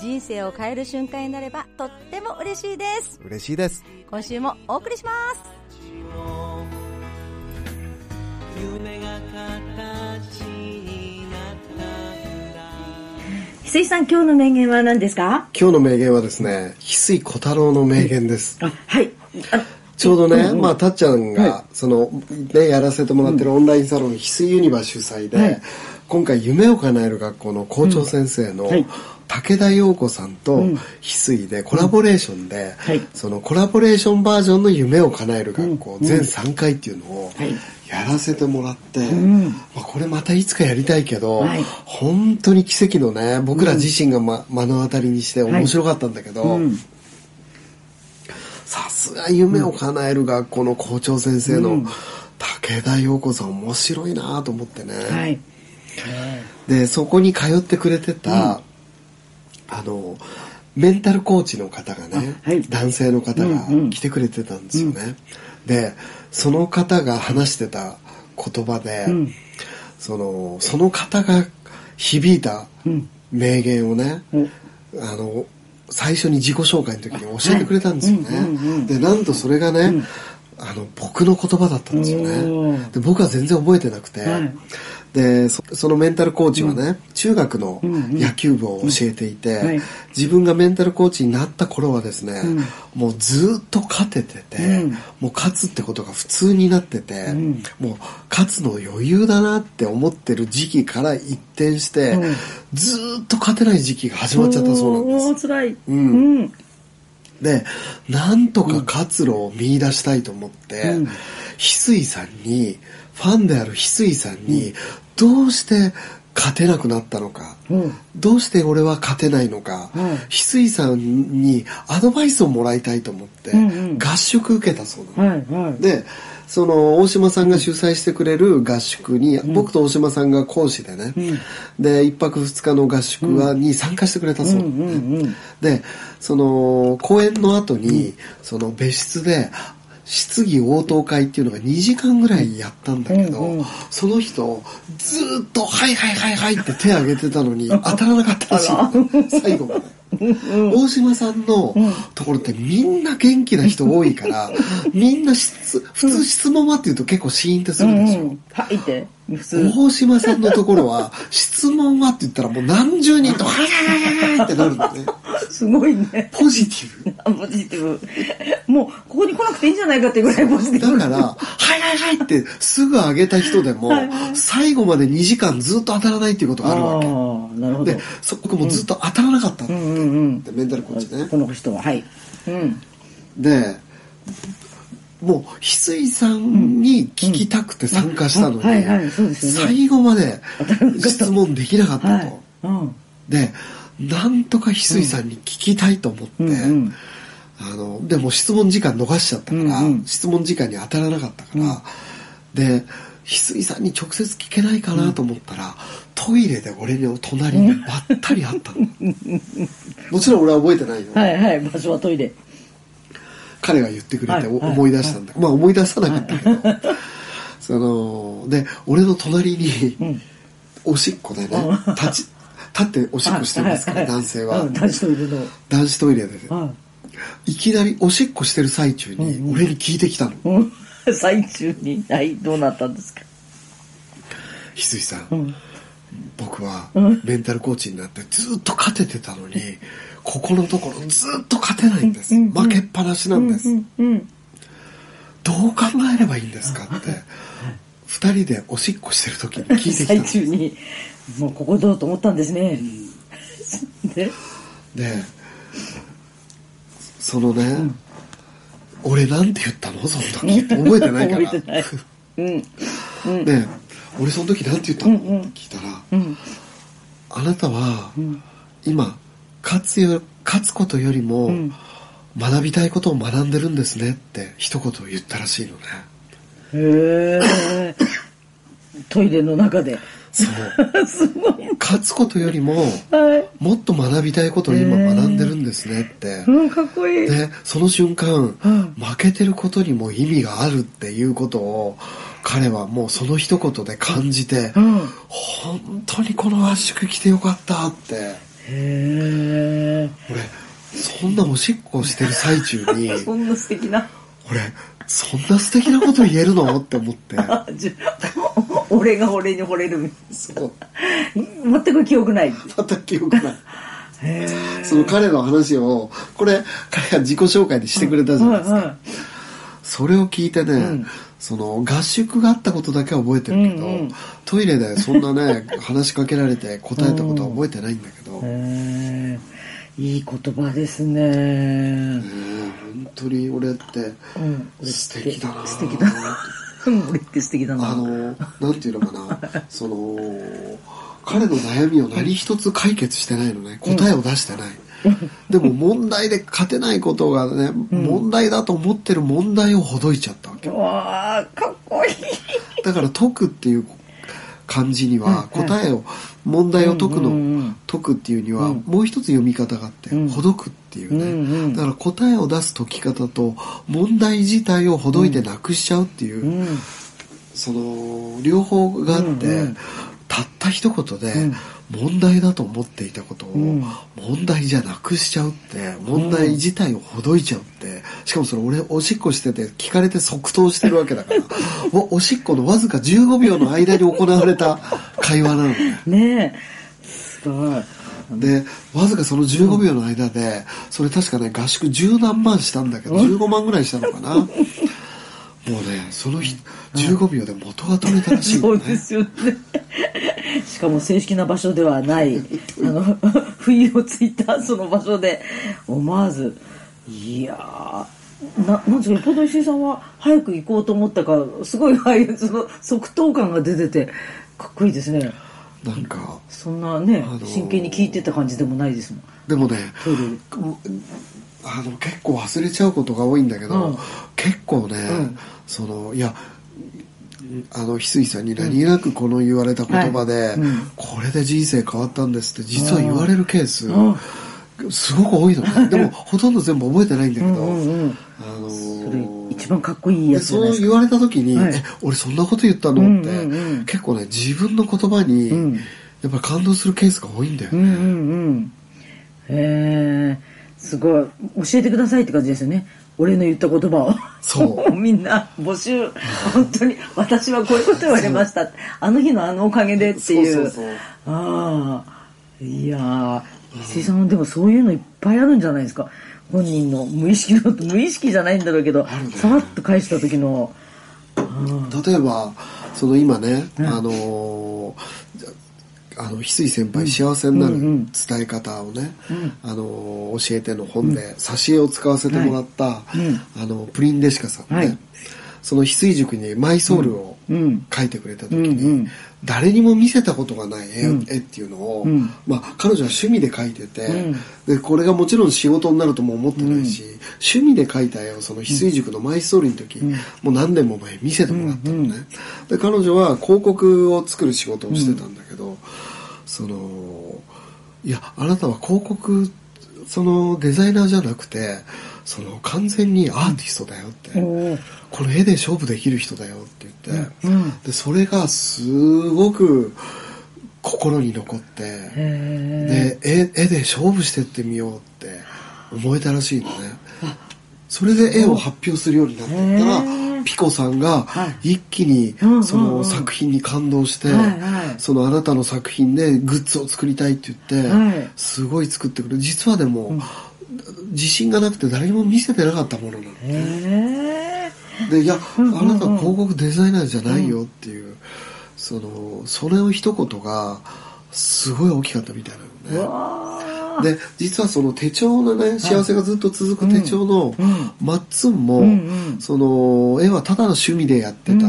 人生を変える瞬間になればとっても嬉しいです。嬉しいです。今週もお送りします。夢が形になったんだ翡翠さん、今日の名言は何ですか？今日の名言はですね翡翠小太郎の名言です、あ、はい。あちょうどね、うんうんまあ、たっちゃんが、はその、ね、やらせてもらってるオンラインサロン、翡翠ユニバ主催で、はい。今回、夢を叶える学校の校長先生の、うん。はい武田陽子さんとうん。翡翠でコラボレーションで、はい。そのコラボレーションバージョンの夢を叶える学校、うん。全3回っていうのをはい。やらせてもらって、ん。まあ、これまたいつかやりたいけど、はい。本当に奇跡のね僕ら自身が、ま目の当たりにして面白かったんだけど、うん。さすが夢を叶える学校の校長先生のうん。武田陽子さん面白いなと思ってね、はい。でそこに通ってくれてた、あのメンタルコーチの方がね、あはい。男性の方がうんうん。来てくれてたんですよね、でその方が話してた言葉で、うん。そのその方が響いたうん。名言をね、うんあの最初に自己紹介の時に教えてくれたんですよね、でなんとそれがね、ん。あの僕の言葉だったんですよおねー。で僕は全然覚えてなくて、はいでそそのメンタルコーチはね、中学のうんうん。野球部を教えていて、うんはい。自分がメンタルコーチになった頃はですね、うん。もうずっと勝ててて、うん。もう勝つってことが普通になってて、うん。もう勝つの余裕だなって思ってる時期から一転して、うん。ずーっと勝てない時期が始まっちゃったそうなんです。辛い。うん。うん。でなんとか活路を見出したいと思って、うん。翡翠さんにファンである翡翠さんにどうして勝てなくなったのか、うん。どうして俺は勝てないのか、うん。翡翠さんにアドバイスをもらいたいと思って、うんうん。合宿受けたそうなの。はい、はい。でその大島さんが主催してくれる合宿に、僕と大島さんが講師でね、で一泊二日の合宿は、に参加してくれたそうでその公演の後に、その別室で質疑応答会っていうのが2時間ぐらいやったんだけど、うんうんその人ずーっと「はいはいはいはい」って手挙げてたのに当たらなかったらしいの最後まで。大島さんのところってみんな元気な人多いから、みんな質普通質問はっていうと結構シーンってすうるでしょ。んうん。はいって、普通。大島さんのところは質問はって言ったらもう何十人と「はいはいはいはい」ってなるんだね。すごいね。ポジティブ。あ ポジティブ。もう、ここに来なくていいんじゃないかっていうぐらいポジティブ。だから、はいはいはいってすぐ上げた人でも、最後まで2時間ずっと当たらないっていうことがあるわけ。なるほどで。、そこもずっと当たらなかったんだって、うんうんうん。メンタルコーチね。この人は、はい。うん。で、もう、翡翠さんに聞きたくて参加したので最後まで質問できなかったと。はい。うん。で、なんとか翡翠さんに聞きたいと思って、うんうんあの、でも質問時間逃しちゃったから、うんうん質問時間に当たらなかったから、で、翡翠さんに直接聞けないかなと思ったら、トイレで俺の隣にばったりあったの。もちろん俺は覚えてないよ。はいはい。場所はトイレ。彼が言ってくれて思い出したんだ。まあ思い出さなかったけど、その、で、俺の隣に、おしっこでね、立ち、立っておしっこしてますから、男性はうん。男子トイレの。男子トイレで。はいきなりおしっこしてる最中に俺に聞いてきたの。うん。最中に、はい、どうなったんですか？翡翠さん、ん僕はメンタルコーチになってずっと勝ててたのに、ここのところずっと勝てないんです。負けっぱなしなんです。うん。どう考えればいいんですかって、二人でおしっこしてる時に聞いてきたの最。中に、もうここどうと思ったんですね。で、で、そのね、俺なんて言ったの？その時って覚えてないから。覚えてないうん。で、俺その時なんて言ったの、って聞いたら、うん。あなたは、今、勝つよ、勝つことよりも、ん学びたいことを学んでるんですねって一言言ったらしいのね。へえ。トイレの中で。そう。すごい。勝つことよりも、はい。もっと学びたいことを今学んでるんですねって。うん、かっこいい。で、その瞬間、うん負けてることにも意味があるっていうことを、彼はもうその一言で感じて、うん。本当にこの合宿来てよかったって。へえ。俺、そんなおしっこしてる最中に、そんな素敵な。俺、そんな素敵なこと言えるの？って思って。俺が俺に惚れる。そう。全く記憶ない。また記憶ない。へその彼の話を、これ、彼が自己紹介でしてくれたじゃないですか。はそれを聞いてね、んその合宿があったことだけは覚えてるけど、うんうんトイレでそんなね 話しかけられて答えたことは覚えてないんだけど、い。へえ。いい言葉ですね。ね本当に俺って素敵だな素敵だな。うん俺って素敵だな。あのなんていうのかな。その彼の悩みを何一つ解決してないのね。答えを出してない、でも問題で勝てないことがね、問題だと思ってる問題をほどいちゃったわけ。わあ、かっこいい。だから解くっていう漢字には答えを、問題を解くの、解くっていうにはうん。もう一つ読み方があって、うん。ほどくっていうね、うんうんだから答えを出す解き方と問題自体をほどいてなくしちゃうっていう、うん。その両方があって、うんうんたった一言でうん問題だと思っていたことをうん問題じゃなくしちゃうって問題自体をほどいちゃうってしかもそれ俺おしっこしてて聞かれて即答してるわけだから おおしっこのわずか15秒の間に行われた会話なのねねえ。すごい。でわずかその15秒の間でそれ確かね合宿十何万したんだけど15万ぐらいしたのかなもうねその日15秒で元が取れたらしいそうですよね。しかも正式な場所ではない、あの、不意をついたその場所で、思わず、いやー、ななんですか、ポド石井さんは早く行こうと思ったか、すごい、はい、その即答感が出てて、かっこいいですね。なんかそんなね、あのー真剣に聞いてた感じでもないですもん。でもねトイレで。あの結構忘れちゃうことが多いんだけど、うん。結構ね、うん。そのいやあの翡翠さんに何気なくこの言われた言葉で、はいうん。これで人生変わったんですって実は言われるケース、うん。すごく多いのね。でもほとんど全部覚えてないんだけど、うんうんうん。あのー一番かっこいいやでつ。そう言われた時に、はいえ俺そんなこと言ったのって、うんうんうん結構ね自分の言葉に、うんやっぱり感動するケースが多いんだよね、うんうんうん。へえ、すごい。教えてくださいって感じですよね。俺の言った言葉を。そう みんな募集。本当に、私はこういうこと言われました。あの日のあのおかげでっていう。そうそうそうああ。いやー、石井さんでもそういうのいっぱいあるんじゃないですか。本人の無意識の、無意識じゃないんだろうけど、ね。さらっと返した時の、例えばその今ね、うんあのーあの翡翠先輩幸せになるうんうん。伝え方をね、うん。あのー教えての本で挿絵を使わせてもらった、はい。うん。あのプリンデシカさんね、はい。その翡翠塾にマイソウルをうん。描いてくれた時に、うんうん誰にも見せたことがない絵,、っていうのを、うん。まあ、彼女は趣味で描いてて、うん。でこれがもちろん仕事になるとも思ってないし、趣味で描いた絵をその翡翠塾のマイストーリーの時、もう何年も前見せてもらったのね、で彼女は広告を作る仕事をしてたんだけど、そのいやあなたは広告そのデザイナーじゃなくてその完全にアーティストだよって、この絵で勝負できる人だよって言って、うんでそれがすごく心に残ってへで絵絵で勝負してってみようって思えたらしいのね。それで絵を発表するようになっていったらピコさんがはい。一気にその作品に感動して、そのあなたの作品でグッズを作りたいって言って、はい。すごい作ってくれる実はでも、自信がなくて誰にも見せてなかったものなの。でいや、あなた広告デザイナーじゃないよっていう、そのそれを一言がすごい大きかったみたいなのね。わで実はその手帳のね幸せがずっと続く手帳のうん。マッツンも、その絵はただの趣味でやってた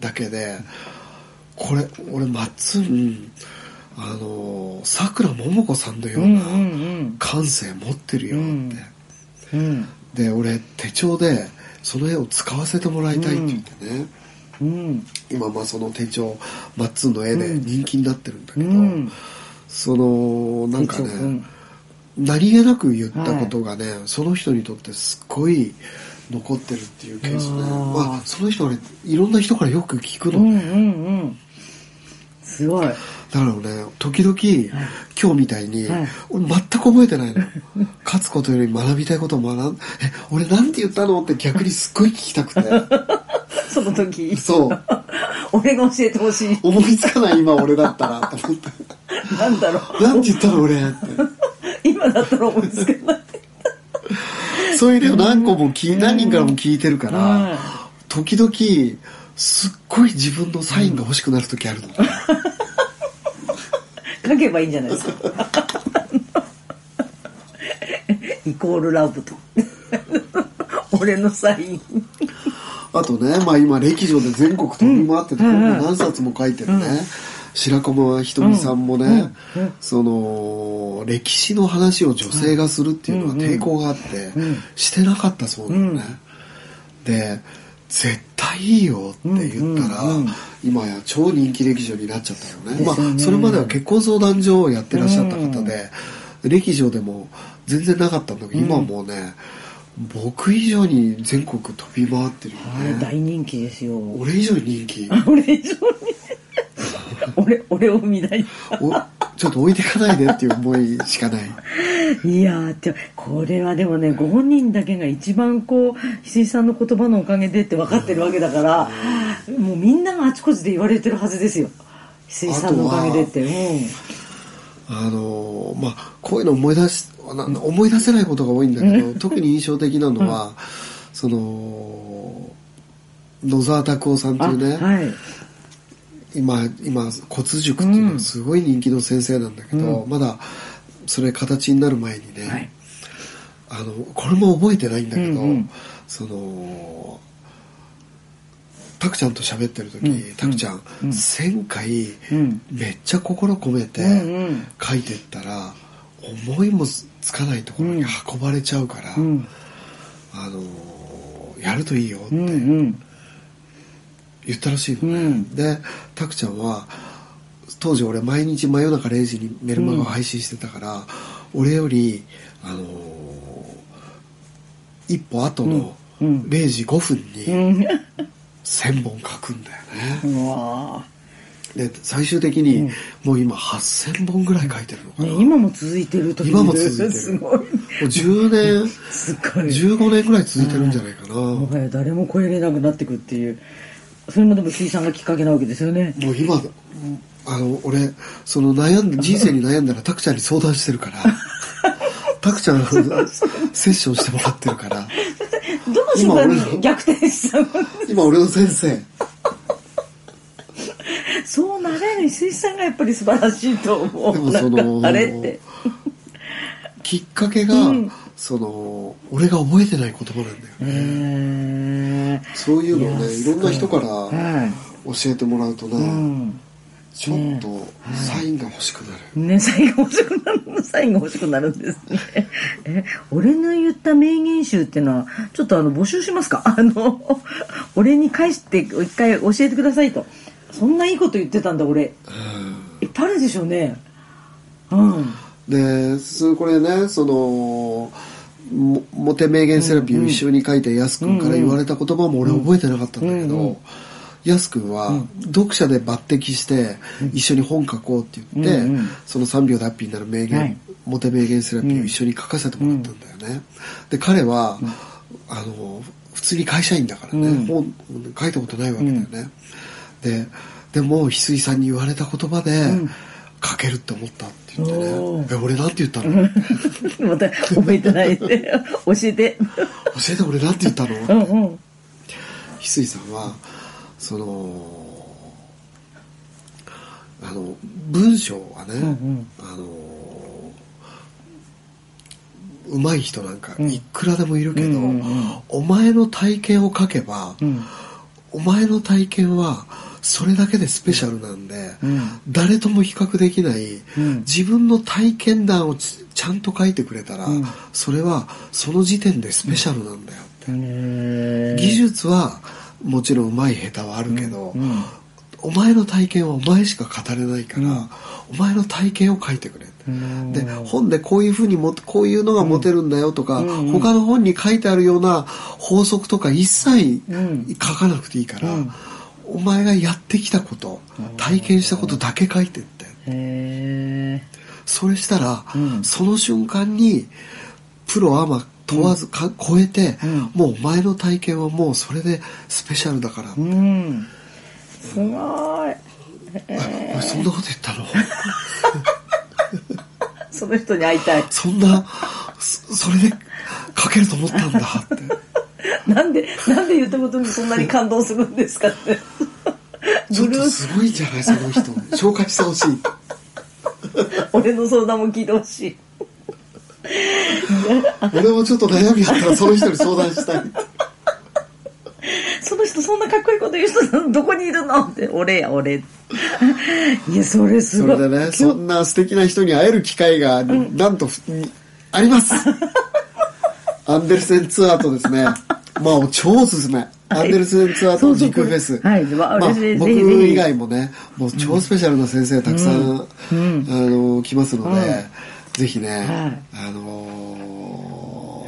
だけで、これ俺マッツンあのさくらももこさんのような。感性持ってるよって、うん。で俺手帳でその絵を使わせてもらいたいって言ってね、うん。今まあその手帳マッツンの絵で人気になってるんだけど、うんそのなんかね、何気なく言ったことがね、その人にとってすっごい残ってるっていうケースね。あー。まあその人はねいろんな人からよく聞くの、うんうんうんすごい。だからね時々、今日みたいに、はい。俺全く覚えてないの。勝つことより学びたいことを学んえ俺なんて言ったの？って逆にすっごい聞きたくて。その時。そう。俺が教えてほしい。思いつかない今俺だったらと思って。なんだろう。なんて言ったの俺って。今だったら思いつかない。そういう例を何個も聞い、何人からも聞いてるから、はい時々すっごい自分のサインが欲しくなる時あるの、書けばいいんじゃないですか。イコールラブと。俺のサイン。あとね、まあ今歴女で全国飛び回ってて、本も何冊も書いてるね、白駒ひとみさんもね、その歴史の話を女性がするっていうのは抵抗があって、してなかったそうなのね、で絶対いいよって言ったら、今や超人気歴女になっちゃったよね。ね。まあそれまでは結婚相談所をやってらっしゃった方で、歴女でも全然なかったんだけど、今はもうね僕以上に全国飛び回ってるよね、はい大人気ですよ。俺以上に人気？俺以上に。俺俺を生み出しおちょっと置いてかないでっていう思いしかないいやーってこれはでもねご本人だけが一番こう翡翠さんの言葉のおかげでって分かってるわけだからもうみんながあちこちで言われてるはずですよ。翡翠さんのおかげでって。うん。あのーまあこういうの思い出しな思い出せないことが多いんだけど特に印象的なのは、その野沢拓夫さんというね、はい。今今骨塾っていうのはすごい人気の先生なんだけど、まだそれ形になる前にね、はい。あのこれも覚えてないんだけど、うんうん。そのタクちゃんと喋ってる時、うん。タクちゃん、1000回うん。めっちゃ心込めてうんうん。書いてったら、思いもつかないところに運ばれちゃうから、うん。あのやるといいよってうんうん。言ったらしいのね、うん。でタクちゃんは当時俺毎日真夜中0時にメルマガを配信してたから、俺よりあの一歩後のうん。うん。0時5分うにん。1000本書くんだよね、うわで最終的にもう今8000本ぐらい書いてるのかーな、ね今も続いてる時今も続いてる。すごい。もう10年すごい。15年ぐらい続いてるんじゃないかな、もはや誰も超えれなくなってくっていう。それもでも水さんがきっかけなわけですよね。もう今あの俺その悩んで人生に悩んだらタクちゃんに相談してるから。タクちゃんのセッションしてもらってるから。どの瞬間今俺に逆転したの？今俺の先生。そうなれる水さんがやっぱり素晴らしいと思う。でもそのなんかあれって。きっかけが、その俺が覚えてない言葉なんだよね。そういうのをねいろんな人からは教えてもらうとね、いうんちょっとサインが欲しくなる、ね、サインが欲しくなる、サインが欲しくなるんですね。え、俺の言った名言集っていうのは、ちょっとあの、募集しますか？あの、俺に返して、一回教えてくださいと。そんないいこと言ってたんだ、俺。いっぱいあるでしょうね。うん。でそこれねそのモモテ名言セラピーを一緒に書いてやすくんから言われた言葉も俺覚えてなかったんだけど、やすくんは読者で抜擢して一緒に本書こうって言って、うんうんその3秒でハッピーになる名言、はいモテ名言セラピーを一緒に書かせてもらったんだよね。で彼は、あの普通に会社員だからね、うん本書いたことないわけだよね。ででも翡翠さんに言われた言葉で、書けるって思ったって言ってねお「え俺なんて言ったの？また覚えてないで。教えて。教えて俺なんて言ったの?」。翡翠さんはそのあの文章はね、んあの上手い人なんかいくらでもいるけど、うんうんうん。お前の体験を書けば、ん。お前の体験はそれだけでスペシャルなんで、うん。誰とも比較できない、うん。自分の体験談をちちゃんと書いてくれたら、それはその時点でスペシャルなんだよって、へ技術はもちろん上手い下手はあるけど、お前の体験はお前しか語れないから、お前の体験を書いてくれって、で本でこういうふうにもこういうのが持てるんだよとか、他の本に書いてあるような法則とか一切書かなくていいから、お前がやってきたこと体験したことだけ書いてって。へそれしたら、その瞬間にプロアマ問わずか、超えて、もうお前の体験はもうそれでスペシャルだから、えうん。すごい。俺そんなこと言ったの？その人に会いたい。そんなそそれで書けると思ったんだって。なんでなんで言ったことにそんなに感動するんですかって。ちょっとすごいんじゃないその人紹介してほしい。俺の相談も聞いてほしい俺もちょっと悩みあったらその人に相談したい。その人そんなかっこいいこと言う人どこにいるのって俺や俺。いやそれすごい。それでねそんな素敵な人に会える機会がなんとふあります。アンデルセンツアーとですね。まあ超おすすめ。アンデルセンツアーと時空フェス。はい。僕以外もねもう超スペシャルな先生たくさん、あの来ますので、ぜひね、あの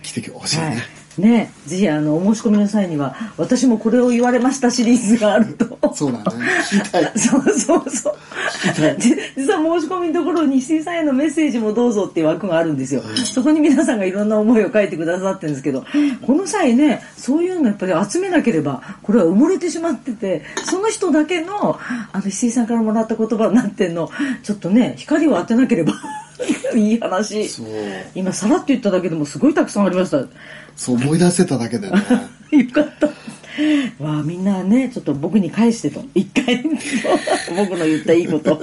来てほしいね、はいねぜひあのお申し込みの際には私もこれを言われましたシリーズがあると。そうだね。聞きたい。そうそうそう。じ実は申し込みのところに石井さんへのメッセージもどうぞっていう枠があるんですよ、そこに皆さんがいろんな思いを書いてくださってるんですけどこの際ねそういうのやっぱり集めなければこれは埋もれてしまっててその人だけのあの石井さんからもらった言葉になってんのちょっとね光を当てなければ いい話。今さらっと言っただけでもすごいたくさんありました。よそう思い出せただけでね。かった。わあみんなねちょっと僕に返してと。一回。僕の言ったいいこと。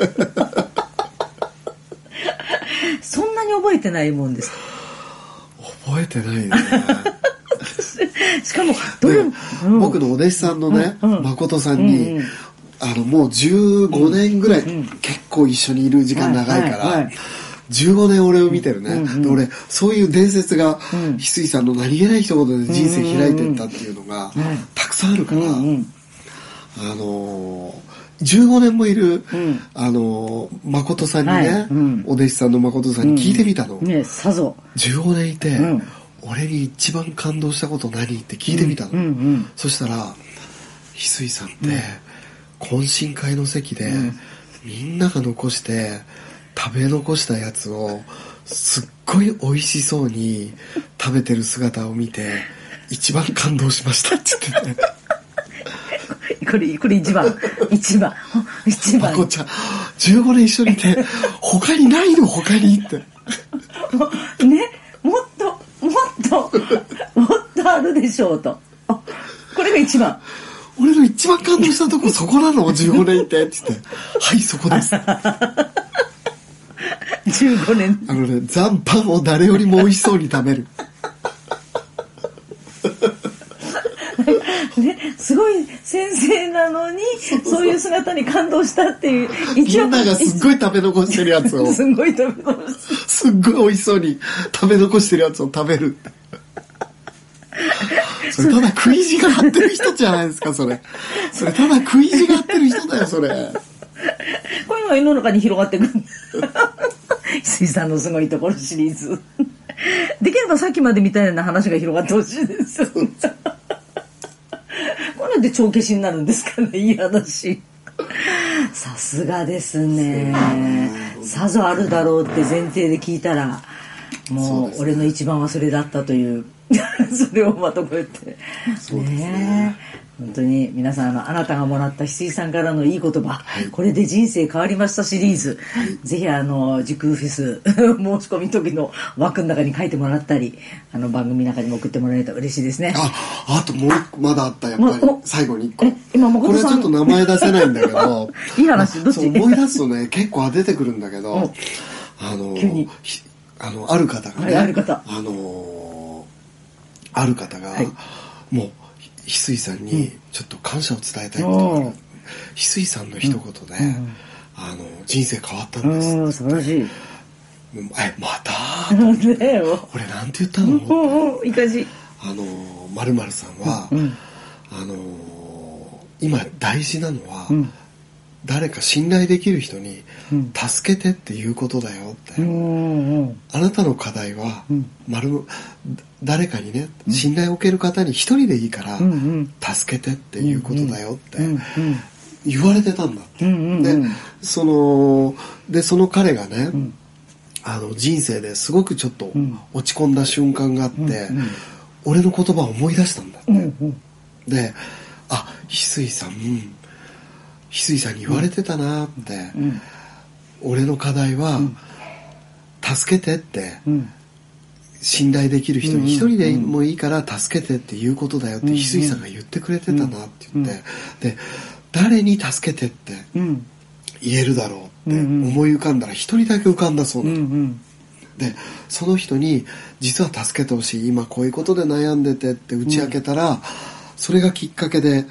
そんなに覚えてないもんです。覚えてないね。しかもどれでうん。僕のお弟子さんのね、うんうん。誠さんに、うんうん。あのもう15年ぐらい、結構一緒にいる時間長いから、はいはいはい15年俺を見てるね、で俺そういう伝説が翡翠さんの何気ない一言で人生開いてったっていうのがたくさんあるから、うんうん。あのー15年もいる、ん。あのー誠さんにね、はい。うん。お弟子さんの誠さんに聞いてみたの、ねさぞ。15年いて、ん。俺に一番感動したこと何？って聞いてみたの、うんうんそしたら翡翠さんって、懇親会の席で、みんなが残して食べ残したやつをすっごい美味しそうに食べてる姿を見て一番感動しました。って言っててこれこれ一番。一番。一ま番こちゃん15年一緒にいて他にないの他にって。ねもっともっともっとあるでしょうと。あこれが一番。俺の一番感動したとこそこなの15年いてって言って。はいそこです 15年。あのね残飯を誰よりも美味しそうに食べる。ね、すごい先生なのにそういう姿に感動したっていうみ一んながすっごい食べ残してるやつを。すごい食べ残しすっごい美味しそうに食べ残してるやつを食べる。って。それただ食い意地が張ってる人じゃないですか、それ。それただ食い意地が張ってる人だよ、それ。こういうのが世の中に広がってい く水産のすごいところシリーズ。できればさっきまでみたいな話が広がってほしいです。こういうので帳消しになるんですかねいい話。さすがですね。さぞあるだろうって前提で聞いたらもう俺の一番はそれだったという。それをまとめて。そうですね。ねえ本当に皆さんあのあなたがもらった翡翠さんからのいい言葉、これで人生変わりましたシリーズ、ぜひあの時空フェス申し込み時の枠の中に書いてもらったりあの番組の中にも送ってもらえると嬉しいですね。あ、あともう一個まだあった、やっぱり。最後に一個。え今誠これちょっと名前出せないんだけど。いい話どっち？思い出すとね、結構出てくるんだけおど、あの急に、ひあの、ある方がね、はいある方。あの、ある方がはい、もう、翡翠さんにちょっと感謝を伝えたいこと。があるおー翡翠さんの一言で、あの、人生変わったんです。うん素晴らしい。えまた？俺なんて言ったの、いい感じ。あのまるさんは、うん。あの今大事なのは、うん誰か信頼できる人にうん。助けてっていうことだよって、あなたの課題は、うん。まる誰かにね信頼を受ける方に一人でいいから、助けてっていうことだよって言われてたんだって、でそのでその彼がね、ん。あの人生ですごくちょっとん。落ち込んだ瞬間があって、俺の言葉を思い出したんだって、であ翡翠さん翡翠さんに言われてたなって、うん。俺の課題は、助けてって、うん。信頼できる人うんに一人でもいいから助けてっていうことだよってうん。翡翠さんが言ってくれてたなって言って、で誰に助けてってうん。言えるだろうってうんうん。思い浮かんだら一人だけ浮かんだそううなの、んでその人に実は助けてほしい今こういうことで悩んでてって打ち明けたら、それがきっかけで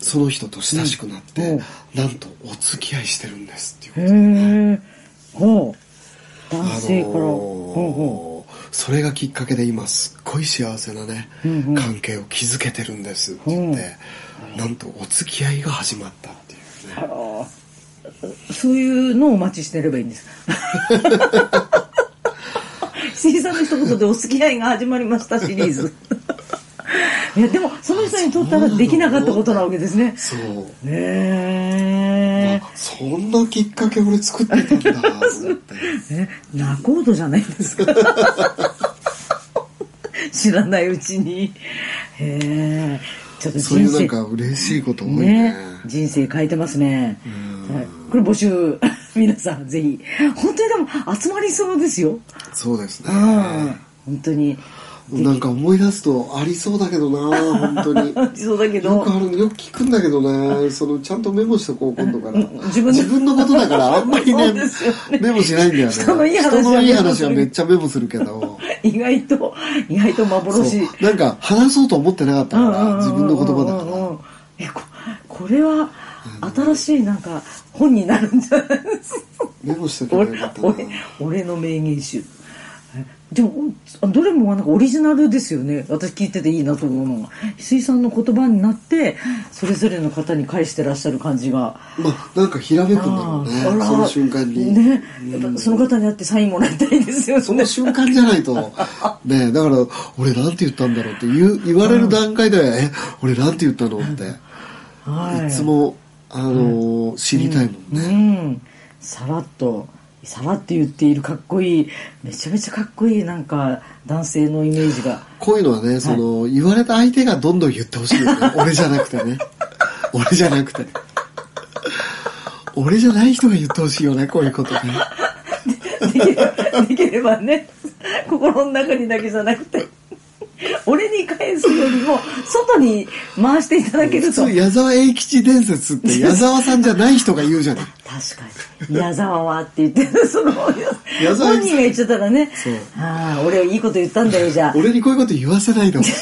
その人と親しくなって、うん。なんとお付き合いしてるんですっていうへえほう。あ男性から、のーほうほそれがきっかけで今すっごい幸せなね、うんうん。関係を築けてるんですって言って、なんとお付き合いが始まったっていうね。うそういうのをお待ちしてればいいんです。石井さんの一言でお付き合いが始まりましたシリーズいやでもその人にとったらできなかったことなわけですね。そう。ねえあそんなきっかけ俺作ってたんだと思って。え仲人じゃないですか。知らないうちに。へえちょっとそうい人生うなんか嬉しいこと多いね。ね。人生変えてますね、はい、これ募集 皆さんぜひ。本当にでも集まりそうですよ。そうですね。うん。本当になんか思い出すとありそうだけどな本当に。そうだけよどくあるよく聞くんだけどねそのちゃんとメモしとこう今度から。自分の。のことだからあんまりね ね。メモしないんだよね。人のいい話は人のいい話はめっちゃメモするけど。意外と意外と幻。なんか話そうと思ってなかったうんから自分の言葉だかうんうんうんえここれは新しいなんか本になるんじゃないですか？らメモしとけば俺よかったな。俺俺の名言集。えでもどれもなんかオリジナルですよね。私聞いてていいなと思うのが。翡翠さんの言葉になってそれぞれの方に返してらっしゃる感じが。まあなんかひらめくんだろうね。その瞬間に、ね。やっぱその方に会ってサインもらいたいですよね。その瞬間じゃないと。ねだから俺なんて言ったんだろうって言う言われる段階では、え俺なんて言ったのって、はい。いつもあのー知りたいもんね、うん、さらっとさらって言っているかっこいいめちゃめちゃかっこいいなんか男性のイメージが。こういうのはねその、言われた相手がどんどん言ってほしいよね。俺じゃなくてね。俺じゃなくて。俺じゃない人が言ってほしいよねこういうことね。できればできればね心の中にだけじゃなくて。俺に返すよりも外に回していただけると。普通矢沢永吉伝説って矢沢さんじゃない人が言うじゃない確かに。矢沢はって言ってその本人が言っちゃったらね。そう。ああ俺はいいこと言ったんだよじゃあ。俺にこういうこと言わせないでほしい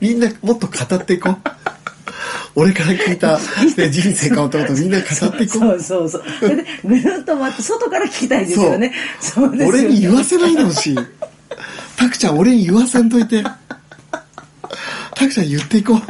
みんなもっと語っていこう。俺から聞いた、ね、人生変わったことみんな語っていこそううそうそう。それでぐるっと回って外から聞きたいですよね。そうですよね。俺に言わせないでほしい。タクちゃん俺に言わせんといて。タクちゃん言っていこう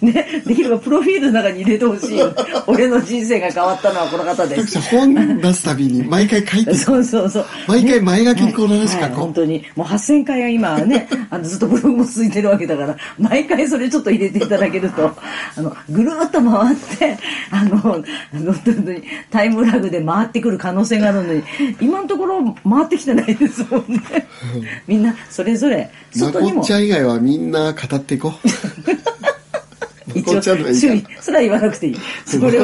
ね、できればプロフィールの中に入れてほしいよ。俺の人生が変わったのはこの方です。本出すたびに毎回書いて そうそうそう。毎回前書きにこの話書こうはい本当に。もう8000回は今はね、あのずっとブログも続いてるわけだから、毎回それちょっと入れていただけると、あの、ぐるっと回って、あの、あの、本当にタイムラグで回ってくる可能性があるのに、今のところ回ってきてないですもんね。みんなそれぞれ、外にもちゃん以外はみんな語っていこう まこっちゃんのがいい注意か、それは言わなくていい。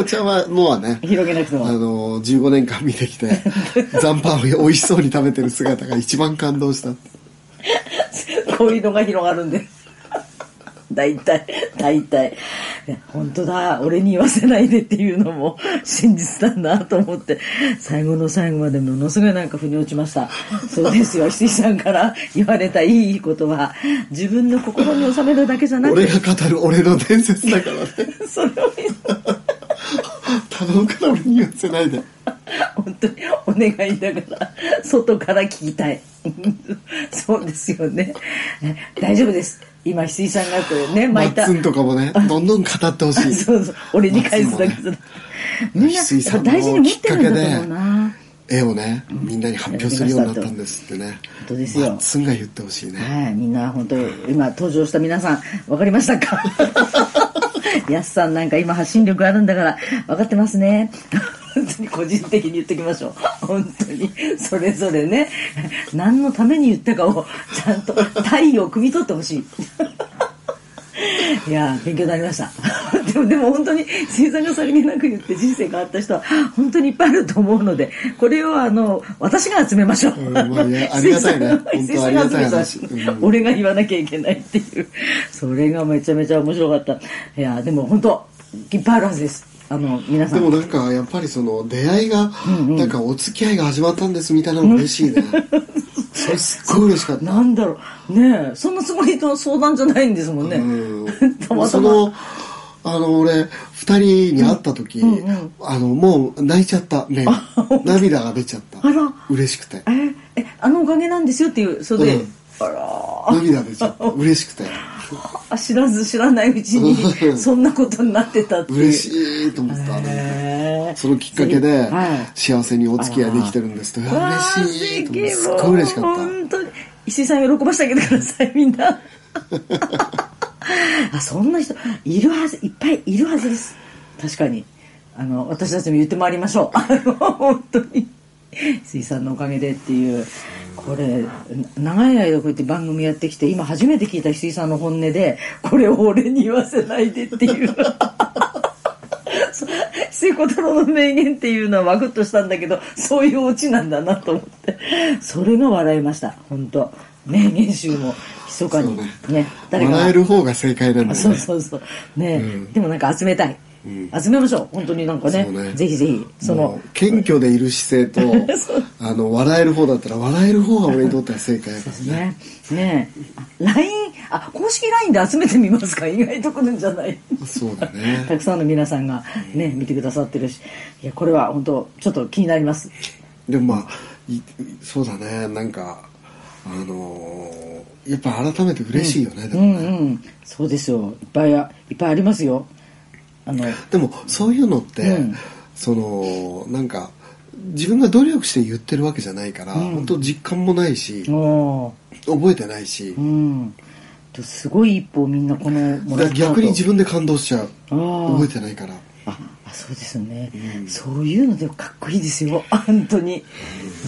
ちゃんはもうね広げなくても。あの15年間見てきて 残飯を美味しそうに食べてる姿が一番感動した。こういうのが広がるんで。大体、大体。いや本当だ、俺に言わせないでっていうのも真実だなと思って、最後の最後までものすごいなんか腑に落ちました。そうですよ、石井さんから言われたいいことは、自分の心に収めるだけじゃなくて、俺が語る俺の伝説だからね。それを頼むから俺に言わせないで。本当にお願いだから外から聞きたいそうですよね。大丈夫です。今翡翠さんがこれねマ巻いた。ッツンとかもね、どんどん語ってほしい。そうそう。俺に返すだけマッツンもねみんな大事に持ってるんだと思うな。絵をね、みんなに発表するようになったんですってね。本当ですよ。マッツンが言ってほしいね。はい、みんな本当今登場した皆さん分かりましたか？やすさんなんか今発信力あるんだから分かってますね本当に個人的に言っておきましょう。本当に。それぞれね。何のために言ったかをちゃんと体位を汲み取ってほしい。いや勉強になりました。でもでも本当に生産がさりげなく言って人生変わった人は本当にいっぱいあると思うのでこれをあの私が集めましょう、うんまあありがたいね。が集めたう。ん。俺が言わなきゃいけないっていう。それがめちゃめちゃ面白かった。いやでも本当いっぱいあるはずですあの皆さん。でもなんかやっぱりその出会いが、なんかお付き合いが始まったんですみたいなの嬉しいね。それすっごい嬉しかった。なんだろう。ねえそんなつもりの相談じゃないんですもんね、うん。たまたま。そのあの俺二人に会った時、あのもう泣いちゃったね涙が出ちゃった。あら。嬉しくて。ええあのおかげなんですよっていうそれで、うん。あら涙出ちゃった。嬉しくて。あ 知らず知らないうちにうん。そんなことになってたっていう。嬉しいと思った、へー。そのきっかけではい。幸せにお付き合いできてるんですと。嬉しいと思って。すっごい嬉しかった。本当に石井さん喜ばしてあげてくださいみんな。あそんな人いるはずいっぱいいるはずです。確かに。あの私たちも言ってまいりましょう。本当に石井さんのおかげでっていう。これ長い間こうやって番組やってきて今初めて聞いた石井さんの本音でこれを俺に言わせないでっていう。そう石井小太郎の名言っていうのはワクッとしたんだけどそういうオチなんだなと思って。それが笑いました。本当。名言集も密かに。ね。ね。誰かが。笑える方が正解なんだよそうねそうそう。ね、うん。でもなんか集めたい、集めましょう。本当になんかね。ね。ぜひぜひ。そものう謙虚でいる姿勢と あの笑える方だったら笑える方が俺にとっては正解だからね。ね。ねあ LINE あ公式 LINE で集めてみますか？意外と来るんじゃない。そうだね。たくさんの皆さんがね見てくださってるし。いやこれは本当ちょっと気になります。でもまあいそうだね。なんかあのーやっぱ改めて嬉しいよね、でうもね、んうん。そうですよ。いっぱいあいっぱいありますよあのでもそういうのって、うん。そのなんか自分が努力して言ってるわけじゃないから、本当実感もないし覚えてないし。う、ん。とすごい一歩みんなこの逆に自分で感動しちゃう。覚えてないから。ああそうですよね、そういうのでもかっこいいですよ。本当に。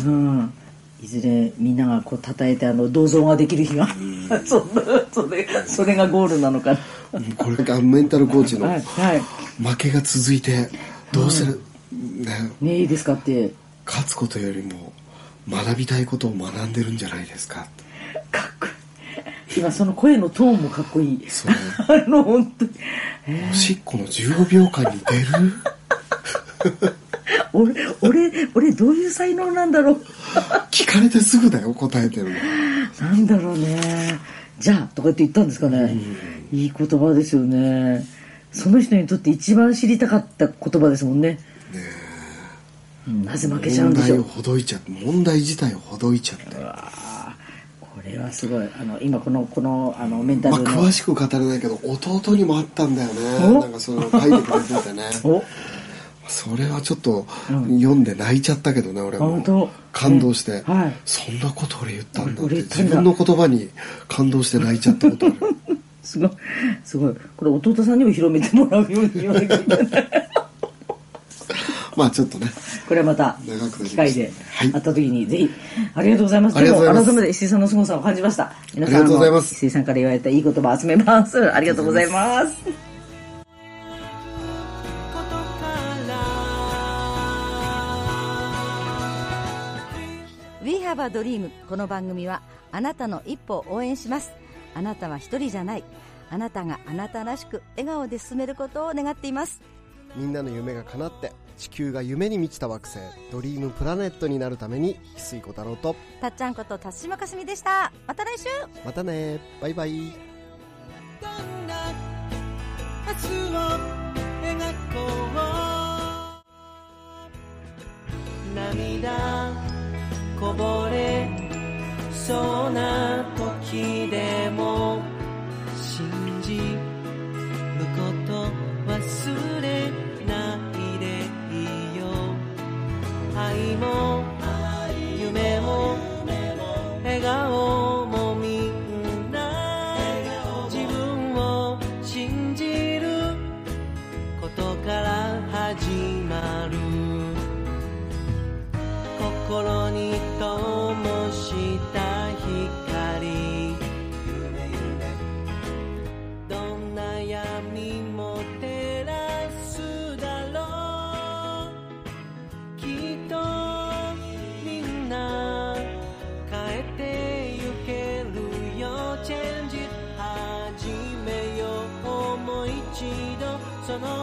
うん。いずれみんながこう叩いてあの銅像ができる日が、そんなそれそれがゴールなのかなこれがメンタルコーチの負けが続いてどうする、ね、ねいいですかって。勝つことよりも学びたいことを学んでるんじゃないですか。かっこいい。今その声のトーンもかっこいい。そう。ね あの本当に。おしっこの15秒間に出る？俺俺俺どういう才能なんだろう。聞かれてすぐだよ答えてるの。なんだろうね。じゃあとかって言ったんですかね、いい言葉ですよね。その人にとって一番知りたかった言葉ですもんね。うんなぜ負けちゃうんでしょう。問題をほどいちゃって問題自体をほどいちゃって。これはすごい。あの今このこのあのメンタまあルの、詳しく語れないけど弟にもあったんだよお。ねなんかその書いてくれててね。お。それはちょっと読んで泣いちゃったけどね俺も。感動して、はい。そんなこと俺言ったんだって自分の言葉に感動して泣いちゃったことある すごいすごい。これ弟さんにも広めてもらうように言わなきゃいけない。まあちょっとね。これはまた機会ではい。会った時にぜひ。ありがとうございます。ありがとうございます。でも改めて石井さんの凄さを感じました。皆さんありがとうございます。石井さんから言われたいい言葉集めます。ありがとうございます。We have a dream この番組はあなたの一歩を応援しますあなたは一人じゃない。あなたがあなたらしく笑顔で進めることを願っています。みんなの夢が叶って地球が夢に満ちた惑星ドリームプラネットになるために翡翠小太郎と。たっちゃんこと辰島かすみでした。また来週。またね。バイバイ。涙こぼれそうな時でも信じること忘れないでいいよ愛も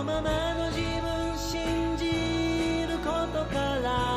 ままの自分信じることから